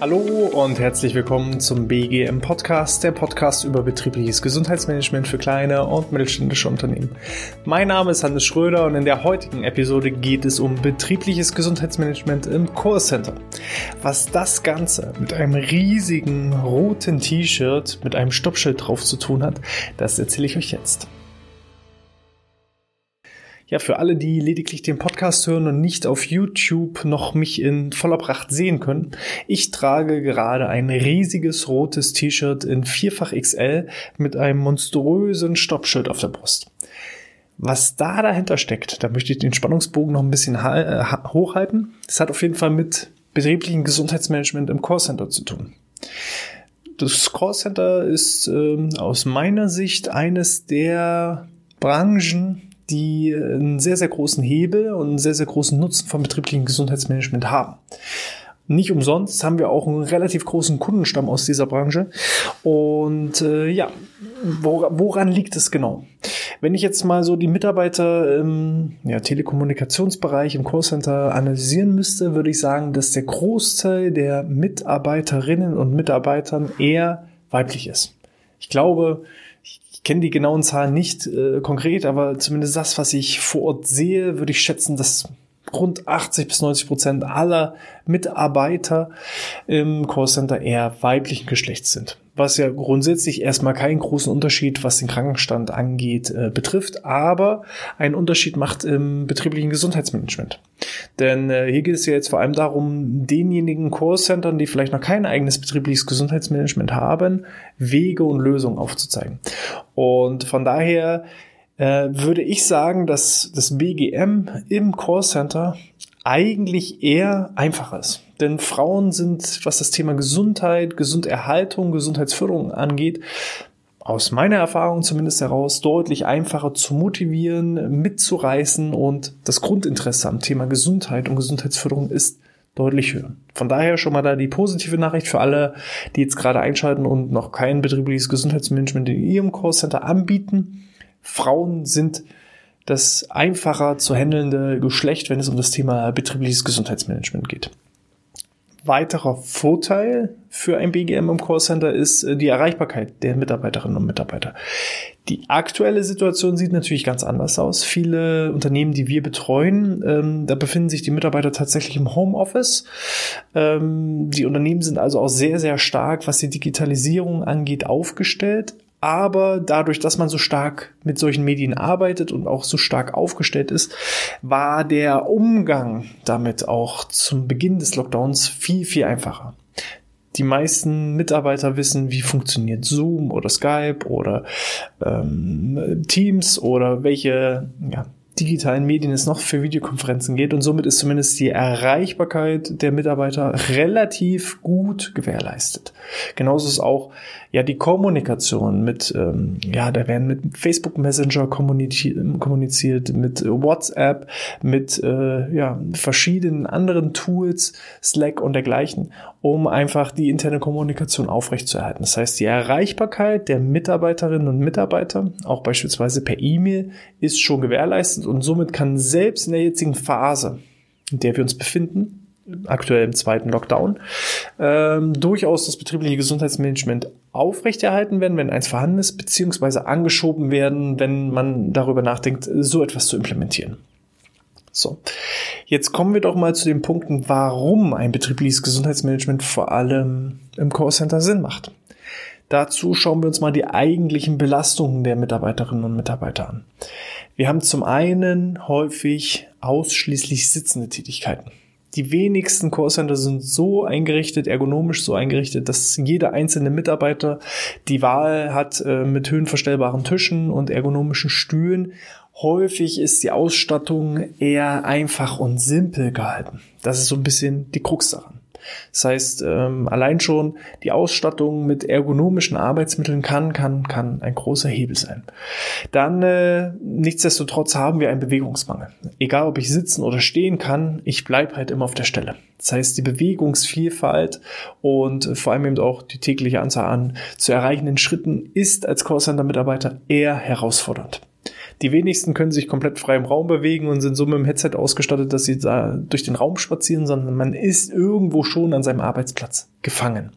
Hallo und herzlich willkommen zum BGM Podcast, der Podcast über betriebliches Gesundheitsmanagement für kleine und mittelständische Unternehmen. Mein Name ist Hannes Schröder und in der heutigen Episode geht es um betriebliches Gesundheitsmanagement im Core Center. Was das Ganze mit einem riesigen roten T-Shirt mit einem Stoppschild drauf zu tun hat, das erzähle ich euch jetzt. Ja, für alle, die lediglich den Podcast hören und nicht auf YouTube noch mich in voller Pracht sehen können, ich trage gerade ein riesiges rotes T-Shirt in vierfach XL mit einem monströsen Stoppschild auf der Brust. Was da dahinter steckt, da möchte ich den Spannungsbogen noch ein bisschen äh, hochhalten. Das hat auf jeden Fall mit betrieblichem Gesundheitsmanagement im Callcenter zu tun. Das Callcenter ist äh, aus meiner Sicht eines der Branchen, die einen sehr, sehr großen Hebel und einen sehr, sehr großen Nutzen vom betrieblichen Gesundheitsmanagement haben. Nicht umsonst haben wir auch einen relativ großen Kundenstamm aus dieser Branche. Und äh, ja, woran, woran liegt es genau? Wenn ich jetzt mal so die Mitarbeiter im ja, Telekommunikationsbereich im Callcenter analysieren müsste, würde ich sagen, dass der Großteil der Mitarbeiterinnen und Mitarbeitern eher weiblich ist. Ich glaube, ich kenne die genauen Zahlen nicht äh, konkret, aber zumindest das, was ich vor Ort sehe, würde ich schätzen, dass rund 80 bis 90 Prozent aller Mitarbeiter im Callcenter eher weiblichen Geschlechts sind was ja grundsätzlich erstmal keinen großen Unterschied, was den Krankenstand angeht, äh, betrifft, aber einen Unterschied macht im betrieblichen Gesundheitsmanagement. Denn äh, hier geht es ja jetzt vor allem darum, denjenigen Callcentern, die vielleicht noch kein eigenes betriebliches Gesundheitsmanagement haben, Wege und Lösungen aufzuzeigen. Und von daher äh, würde ich sagen, dass das BGM im Callcenter eigentlich eher einfach ist. Denn Frauen sind, was das Thema Gesundheit, Gesunderhaltung, Gesundheitsförderung angeht, aus meiner Erfahrung zumindest heraus deutlich einfacher zu motivieren, mitzureißen und das Grundinteresse am Thema Gesundheit und Gesundheitsförderung ist deutlich höher. Von daher schon mal da die positive Nachricht für alle, die jetzt gerade einschalten und noch kein betriebliches Gesundheitsmanagement in ihrem Callcenter anbieten. Frauen sind das einfacher zu handelnde Geschlecht, wenn es um das Thema betriebliches Gesundheitsmanagement geht. Weiterer Vorteil für ein BGM im Callcenter ist äh, die Erreichbarkeit der Mitarbeiterinnen und Mitarbeiter. Die aktuelle Situation sieht natürlich ganz anders aus. Viele Unternehmen, die wir betreuen, ähm, da befinden sich die Mitarbeiter tatsächlich im Homeoffice. Ähm, die Unternehmen sind also auch sehr, sehr stark, was die Digitalisierung angeht, aufgestellt aber dadurch, dass man so stark mit solchen Medien arbeitet und auch so stark aufgestellt ist, war der Umgang damit auch zum Beginn des Lockdowns viel, viel einfacher. Die meisten Mitarbeiter wissen, wie funktioniert Zoom oder Skype oder ähm, Teams oder welche ja, digitalen Medien es noch für Videokonferenzen geht und somit ist zumindest die Erreichbarkeit der Mitarbeiter relativ gut gewährleistet. Genauso ist auch ja die Kommunikation mit ähm, ja da werden mit Facebook Messenger kommuniziert, mit WhatsApp, mit äh, ja verschiedenen anderen Tools, Slack und dergleichen, um einfach die interne Kommunikation aufrechtzuerhalten. Das heißt, die Erreichbarkeit der Mitarbeiterinnen und Mitarbeiter, auch beispielsweise per E-Mail, ist schon gewährleistet ist. Und somit kann selbst in der jetzigen Phase, in der wir uns befinden, aktuell im zweiten Lockdown, ähm, durchaus das betriebliche Gesundheitsmanagement aufrechterhalten werden, wenn eins vorhanden ist, beziehungsweise angeschoben werden, wenn man darüber nachdenkt, so etwas zu implementieren. So, jetzt kommen wir doch mal zu den Punkten, warum ein betriebliches Gesundheitsmanagement vor allem im Callcenter Sinn macht. Dazu schauen wir uns mal die eigentlichen Belastungen der Mitarbeiterinnen und Mitarbeiter an. Wir haben zum einen häufig ausschließlich sitzende Tätigkeiten. Die wenigsten Callcenter sind so eingerichtet, ergonomisch so eingerichtet, dass jeder einzelne Mitarbeiter die Wahl hat äh, mit höhenverstellbaren Tischen und ergonomischen Stühlen. Häufig ist die Ausstattung eher einfach und simpel gehalten. Das ist so ein bisschen die Krux daran. Das heißt, ähm, allein schon die Ausstattung mit ergonomischen Arbeitsmitteln kann, kann, kann ein großer Hebel sein. Dann, äh, nichtsdestotrotz haben wir einen Bewegungsmangel. Egal, ob ich sitzen oder stehen kann, ich bleibe halt immer auf der Stelle. Das heißt, die Bewegungsvielfalt und vor allem eben auch die tägliche Anzahl an zu erreichenden Schritten ist als Callcenter-Mitarbeiter eher herausfordernd. Die wenigsten können sich komplett frei im Raum bewegen und sind so mit dem Headset ausgestattet, dass sie da durch den Raum spazieren, sondern man ist irgendwo schon an seinem Arbeitsplatz gefangen.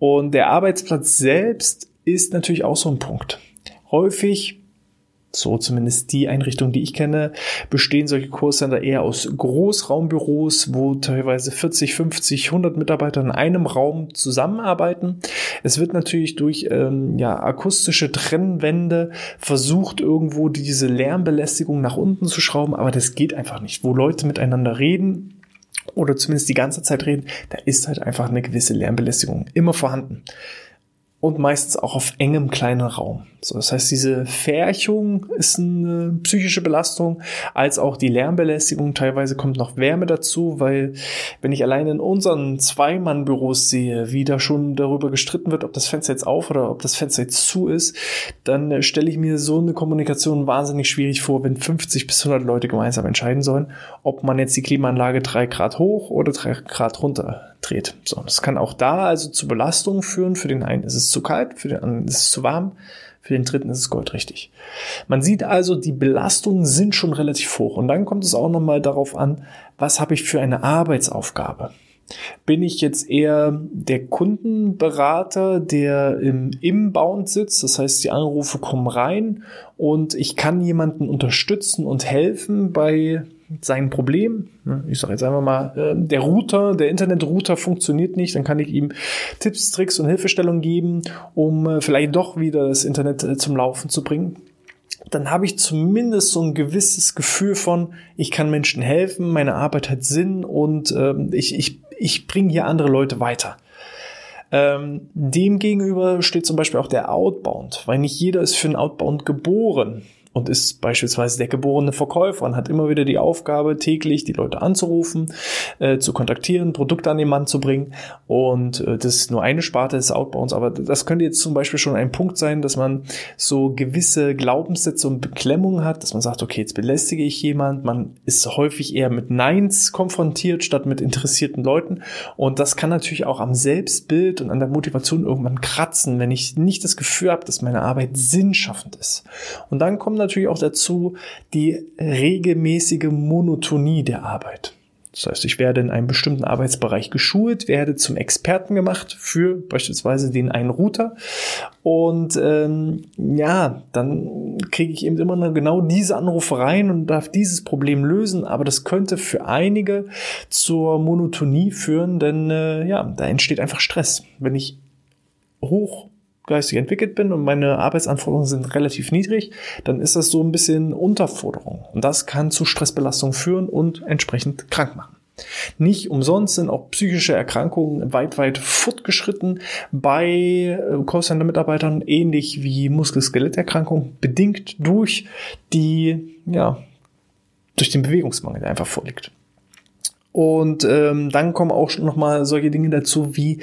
Und der Arbeitsplatz selbst ist natürlich auch so ein Punkt. Häufig so zumindest die Einrichtung, die ich kenne, bestehen solche Callcenter eher aus Großraumbüros, wo teilweise 40, 50, 100 Mitarbeiter in einem Raum zusammenarbeiten. Es wird natürlich durch ähm, ja, akustische Trennwände versucht, irgendwo diese Lärmbelästigung nach unten zu schrauben, aber das geht einfach nicht. Wo Leute miteinander reden, oder zumindest die ganze Zeit reden, da ist halt einfach eine gewisse Lärmbelästigung immer vorhanden und meistens auch auf engem kleinen Raum. So, das heißt, diese Färchung ist eine psychische Belastung, als auch die Lärmbelästigung. Teilweise kommt noch Wärme dazu, weil wenn ich allein in unseren Zweimann-Büros sehe, wie da schon darüber gestritten wird, ob das Fenster jetzt auf oder ob das Fenster jetzt zu ist, dann äh, stelle ich mir so eine Kommunikation wahnsinnig schwierig vor, wenn 50 bis 100 Leute gemeinsam entscheiden sollen, ob man jetzt die Klimaanlage drei Grad hoch oder drei Grad runter dreht. So, das kann auch da also zu Belastungen führen. Für den einen ist es zu kalt, für den anderen ist es zu warm, für den dritten ist es goldrichtig. Man sieht also, die Belastungen sind schon relativ hoch. Und dann kommt es auch nochmal darauf an, was habe ich für eine Arbeitsaufgabe. Bin ich jetzt eher der Kundenberater, der im Inbound sitzt? Das heißt, die Anrufe kommen rein und ich kann jemanden unterstützen und helfen bei sein Problem. Ne, ich sage jetzt einfach mal, äh, der Router, der Internetrouter funktioniert nicht, dann kann ich ihm Tipps, Tricks und Hilfestellungen geben, um äh, vielleicht doch wieder das Internet äh, zum Laufen zu bringen. Dann habe ich zumindest so ein gewisses Gefühl von, ich kann Menschen helfen, meine Arbeit hat Sinn und ähm, ich, ich, ich bringe hier andere Leute weiter. Ähm, dem gegenüber steht zum Beispiel auch der Outbound, weil nicht jeder ist für ein Outbound geboren und ist beispielsweise der geborene Verkäufer und hat immer wieder die Aufgabe, täglich die Leute anzurufen, äh, zu kontaktieren, Produkte an den Mann zu bringen. Und äh, das ist nur eine Sparte des Outbounds, aber das könnte jetzt zum Beispiel schon ein Punkt sein, dass man so gewisse Glaubenssätze und Beklemmungen hat, dass man sagt, okay, jetzt belästige ich jemand, man ist häufig eher mit Neins konfrontiert, statt mit interessierten Leuten. Und das kann natürlich auch am Selbstbild und an der Motivation irgendwann kratzen, wenn ich nicht das Gefühl habe, dass meine Arbeit sinnschaffend ist. Und dann kommt natürlich auch dazu die regelmäßige Monotonie der Arbeit. Das heißt, ich werde in einem bestimmten Arbeitsbereich geschult, werde zum Experten gemacht für beispielsweise den einen Router. Und ähm, ja, dann kriege ich eben immer genau diese Anrufe rein und darf dieses Problem lösen. Aber das könnte für einige zur Monotonie führen, denn äh, ja, da entsteht einfach Stress. Wenn ich hoch geistig entwickelt bin und meine Arbeitsanforderungen sind relativ niedrig, dann ist das so ein bisschen Unterforderung. Und das kann zu Stressbelastung führen und entsprechend krank machen. Nicht umsonst sind auch psychische Erkrankungen weit, weit fortgeschritten bei äh, Callcenter-Mitarbeitern, ähnlich wie Muskel-Skeletterkrankungen, bedingt durch die, ja, durch den Bewegungsmangel, der einfach vorliegt. Und ähm, dann kommen auch noch mal solche Dinge dazu, wie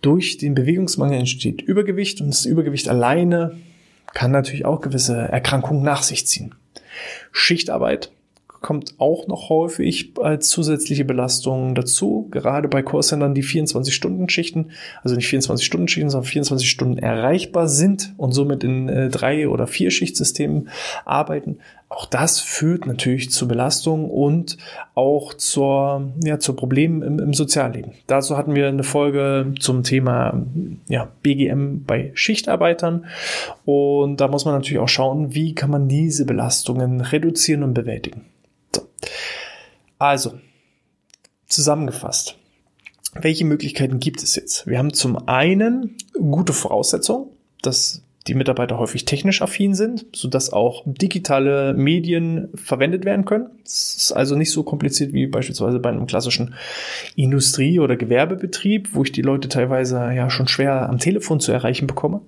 durch den Bewegungsmangel entsteht Übergewicht und das Übergewicht alleine kann natürlich auch gewisse Erkrankungen nach sich ziehen. Schichtarbeit kommt auch noch häufig als zusätzliche Belastung dazu, gerade bei Callcentern, die 24-Stunden-Schichten, also nicht 24-Stunden-Schichten, sondern 24 Stunden erreichbar sind und somit in äh, drei- oder vier Schichtsystemen arbeiten, auch das führt natürlich zu Belastung und auch zur, ja, zu Problemen im, im Sozialleben. Dazu hatten wir eine Folge zum Thema ja, BGM bei Schichtarbeitern. Und da muss man natürlich auch schauen, wie kann man diese Belastungen reduzieren und bewältigen. So. Also, zusammengefasst. Welche Möglichkeiten gibt es jetzt? Wir haben zum einen gute Voraussetzungen, dass die Mitarbeiter häufig technisch affin sind, so dass auch digitale Medien verwendet werden können. Es ist also nicht so kompliziert wie beispielsweise bei einem klassischen Industrie- oder Gewerbebetrieb, wo ich die Leute teilweise ja schon schwer am Telefon zu erreichen bekomme.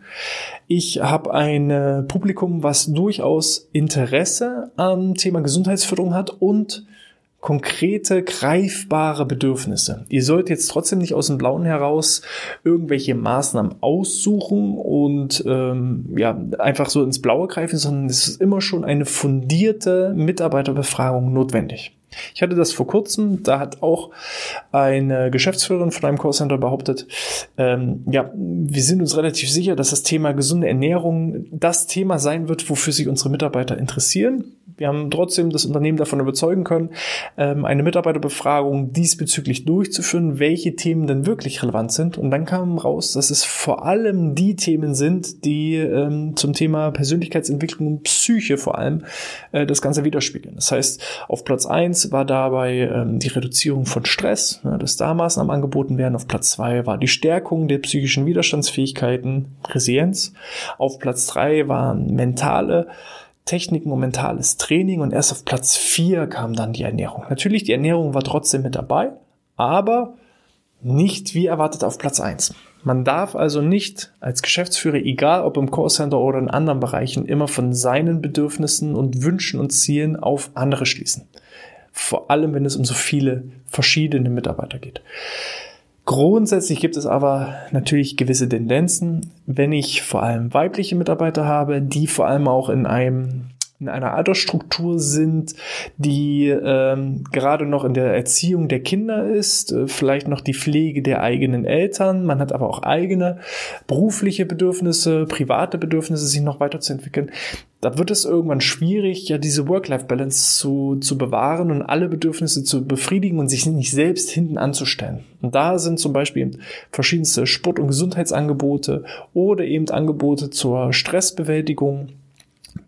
Ich habe ein äh, Publikum, was durchaus Interesse am Thema Gesundheitsförderung hat und konkrete, greifbare Bedürfnisse. Ihr sollt jetzt trotzdem nicht aus dem Blauen heraus irgendwelche Maßnahmen aussuchen und ähm, ja einfach so ins Blaue greifen, sondern es ist immer schon eine fundierte Mitarbeiterbefragung notwendig. Ich hatte das vor kurzem, da hat auch eine Geschäftsführerin von einem Callcenter behauptet, ähm, ja, wir sind uns relativ sicher, dass das Thema gesunde Ernährung das Thema sein wird, wofür sich unsere Mitarbeiter interessieren. Wir haben trotzdem das Unternehmen davon überzeugen können, ähm, eine Mitarbeiterbefragung diesbezüglich durchzuführen, welche Themen denn wirklich relevant sind. Und dann kam raus, dass es vor allem die Themen sind, die ähm, zum Thema Persönlichkeitsentwicklung und Psyche vor allem äh, das Ganze widerspiegeln. Das heißt, auf Platz eins war dabei ähm, die Reduzierung von Stress, ne, dass da Maßnahmen angeboten werden. Auf Platz zwei war die Stärkung der psychischen Widerstandsfähigkeiten, Resilienz. Auf Platz drei waren mentale Techniken und mentales Training und erst auf Platz 4 kam dann die Ernährung. Natürlich, die Ernährung war trotzdem mit dabei, aber nicht wie erwartet auf Platz 1. Man darf also nicht als Geschäftsführer, egal ob im Callcenter oder in anderen Bereichen, immer von seinen Bedürfnissen und Wünschen und Zielen auf andere schließen. Vor allem, wenn es um so viele verschiedene Mitarbeiter geht. Grundsätzlich gibt es aber natürlich gewisse Tendenzen, wenn ich vor allem weibliche Mitarbeiter habe, die vor allem auch in einem in einer Altersstruktur sind, die ähm, gerade noch in der Erziehung der Kinder ist, äh, vielleicht noch die Pflege der eigenen Eltern. Man hat aber auch eigene berufliche Bedürfnisse, private Bedürfnisse, sich noch weiterzuentwickeln. Da wird es irgendwann schwierig, ja diese Work-Life-Balance zu, zu bewahren und alle Bedürfnisse zu befriedigen und sich nicht selbst hinten anzustellen. Und da sind zum Beispiel verschiedenste Sport- und Gesundheitsangebote oder eben Angebote zur Stressbewältigung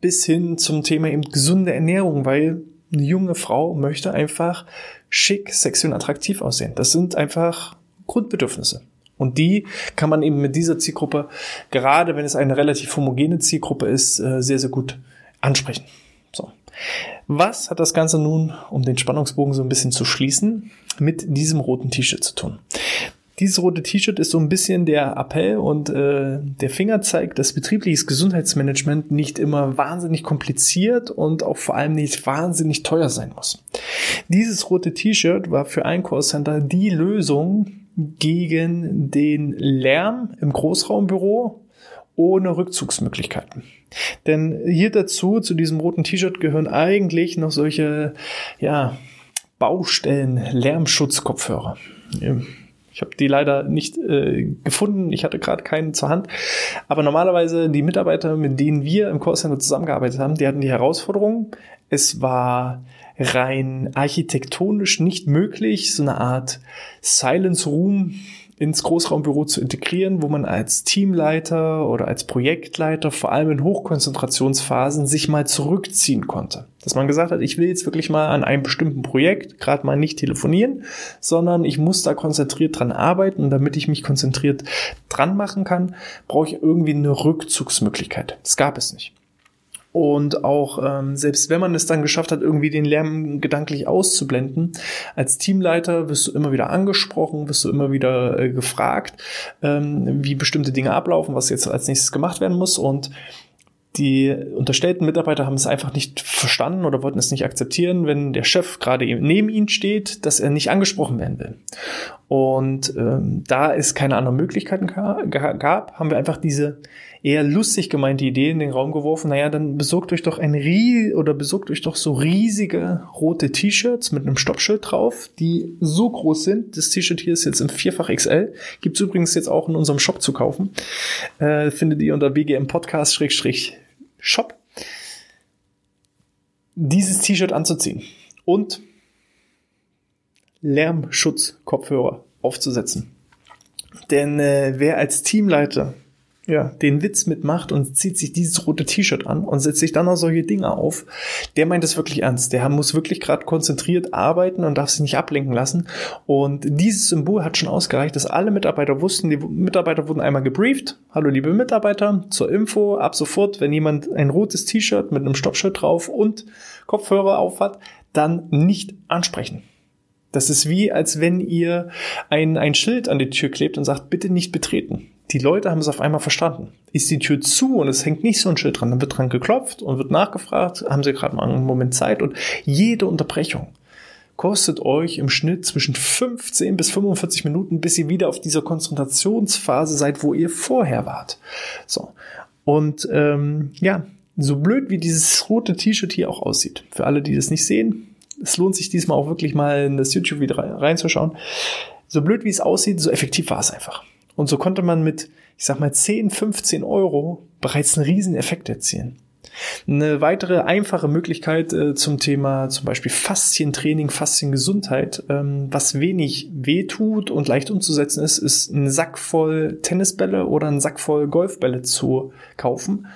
bis hin zum Thema eben gesunde Ernährung, weil eine junge Frau möchte einfach schick, sexy und attraktiv aussehen. Das sind einfach Grundbedürfnisse. Und die kann man eben mit dieser Zielgruppe, gerade wenn es eine relativ homogene Zielgruppe ist, äh, sehr, sehr gut ansprechen. So. Was hat das Ganze nun, um den Spannungsbogen so ein bisschen zu schließen, mit diesem roten T-Shirt zu tun? Dieses rote T-Shirt ist so ein bisschen der Appell und äh, der Finger zeigt, dass betriebliches Gesundheitsmanagement nicht immer wahnsinnig kompliziert und auch vor allem nicht wahnsinnig teuer sein muss. Dieses rote T-Shirt war für ein Callcenter die Lösung gegen den Lärm im Großraumbüro ohne Rückzugsmöglichkeiten. Denn hier dazu, zu diesem roten T-Shirt gehören eigentlich noch solche, ja, Baustellen, Lärmschutzkopfhörer. Ich habe die leider nicht äh, gefunden. Ich hatte gerade keinen zur Hand. Aber normalerweise die Mitarbeiter, mit denen wir im Callcenter zusammengearbeitet haben, die hatten die Herausforderung. Es war rein architektonisch nicht möglich, so eine Art Silence Room ins Großraumbüro zu integrieren, wo man als Teamleiter oder als Projektleiter vor allem in Hochkonzentrationsphasen sich mal zurückziehen konnte. Dass man gesagt hat, ich will jetzt wirklich mal an einem bestimmten Projekt gerade mal nicht telefonieren, sondern ich muss da konzentriert dran arbeiten und damit ich mich konzentriert dran machen kann, brauche ich irgendwie eine Rückzugsmöglichkeit. Das gab es nicht. Und auch ähm, selbst wenn man es dann geschafft hat, irgendwie den Lärm gedanklich auszublenden, als Teamleiter wirst du immer wieder angesprochen, wirst du immer wieder äh, gefragt, ähm, wie bestimmte Dinge ablaufen, was jetzt als nächstes gemacht werden muss. Und die unterstellten Mitarbeiter haben es einfach nicht verstanden oder wollten es nicht akzeptieren, wenn der Chef gerade neben ihnen steht, dass er nicht angesprochen werden will. Und ähm, da es keine anderen Möglichkeiten gab, haben wir einfach diese eher lustig gemeinte Idee in den Raum geworfen. Naja, dann besorgt euch doch ein Rie oder besorgt euch doch so riesige rote T-Shirts mit einem Stoppschild drauf, die so groß sind. Das T-Shirt hier ist jetzt in vierfach XL. Gibt's übrigens jetzt auch in unserem Shop zu kaufen. Äh, findet ihr unter BGM Podcast Shop. Dieses T-Shirt anzuziehen und Lärmschutzkopfhörer aufzusetzen. Denn äh, wer als Teamleiter ja, den Witz mitmacht und zieht sich dieses rote T-Shirt an und setzt sich dann noch solche Dinge auf, der meint es wirklich ernst. Der muss wirklich gerade konzentriert arbeiten und darf sich nicht ablenken lassen. Und dieses Symbol hat schon ausgereicht, dass alle Mitarbeiter wussten, die Mitarbeiter wurden einmal gebrieft. Hallo liebe Mitarbeiter, zur Info, ab sofort, wenn jemand ein rotes T-Shirt mit einem Stoppschild drauf und Kopfhörer aufhat, dann nicht ansprechen. Das ist wie, als wenn ihr ein, ein Schild an die Tür klebt und sagt, bitte nicht betreten. Die Leute haben es auf einmal verstanden. Ist die Tür zu und es hängt nicht so ein Schild dran, dann wird dran geklopft und wird nachgefragt, haben sie gerade mal einen Moment Zeit und jede Unterbrechung kostet euch im Schnitt zwischen 15 bis 45 Minuten, bis ihr wieder auf dieser Konzentrationsphase seid, wo ihr vorher wart. So. Und ähm, ja, so blöd wie dieses rote T-Shirt hier auch aussieht, für alle, die das nicht sehen, es lohnt sich diesmal auch wirklich mal in das YouTube-Video reinzuschauen. So blöd wie es aussieht, so effektiv war es einfach. Und so konnte man mit, ich sag mal, 10, 15 Euro bereits einen riesen Effekt erzielen. Eine weitere einfache Möglichkeit äh, zum Thema zum Beispiel Faszientraining, Fasziengesundheit, ähm, was wenig wehtut und leicht umzusetzen ist, ist einen Sack voll Tennisbälle oder einen Sack voll Golfbälle zu kaufen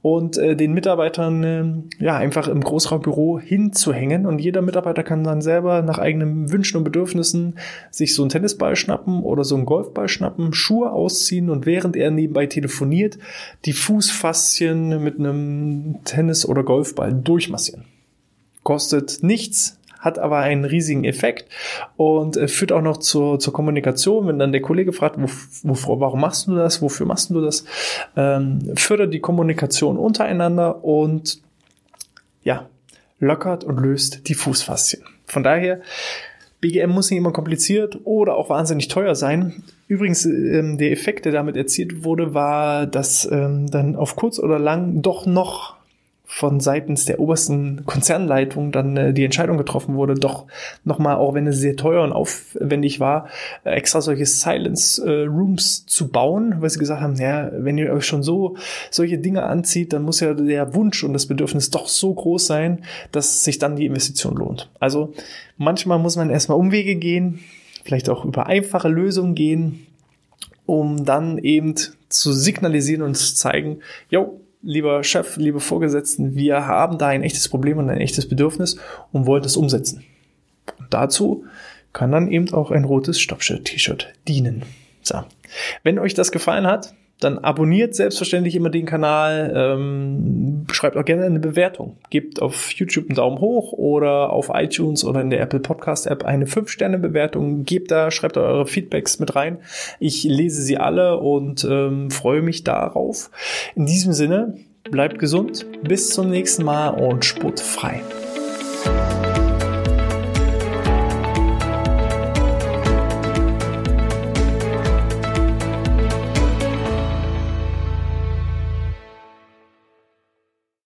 und äh, den Mitarbeitern äh, ja einfach im Großraumbüro hinzuhängen und jeder Mitarbeiter kann dann selber nach eigenen Wünschen und Bedürfnissen sich so einen Tennisball schnappen oder so einen Golfball schnappen, Schuhe ausziehen und während er nebenbei telefoniert, die Fußfaszien mit einem Tennis- oder Golfball durchmassieren. Kostet nichts, hat aber einen riesigen Effekt und äh, führt auch noch zur, zur Kommunikation. Wenn dann der Kollege fragt, wo, wo, warum machst du das, wofür machst du das, ähm, fördert die Kommunikation untereinander und ja, lockert und löst die Fußfaszien. Von daher, BGM muss nicht immer kompliziert oder auch wahnsinnig teuer sein. Übrigens, ähm, der Effekt, der damit erzielt wurde, war, dass ähm, dann auf kurz oder lang doch noch von seitens der obersten Konzernleitung dann äh, die Entscheidung getroffen wurde, doch nochmal, auch wenn es sehr teuer und aufwendig war, äh, extra solche Silence äh, Rooms zu bauen, weil sie gesagt haben, ja, wenn ihr euch schon so solche Dinge anzieht, dann muss ja der Wunsch und das Bedürfnis doch so groß sein, dass sich dann die Investition lohnt. Also manchmal muss man erstmal Umwege gehen, vielleicht auch über einfache Lösungen gehen, um dann eben zu signalisieren und zu zeigen, jo, lieber Chef, liebe Vorgesetzten, wir haben da ein echtes Problem und ein echtes Bedürfnis und wollen das umsetzen. Und dazu kann dann eben auch ein rotes Stoppschild-T-Shirt dienen. So. Wenn euch das gefallen hat, dann abonniert selbstverständlich immer den Kanal, ähm, schreibt auch gerne eine Bewertung, gebt auf YouTube einen Daumen hoch oder auf iTunes oder in der Apple Podcast App eine 5-Sterne-Bewertung, gebt da, schreibt da eure Feedbacks mit rein. Ich lese sie alle und ähm, freue mich darauf. In diesem Sinne, bleibt gesund, bis zum nächsten Mal und sportfrei.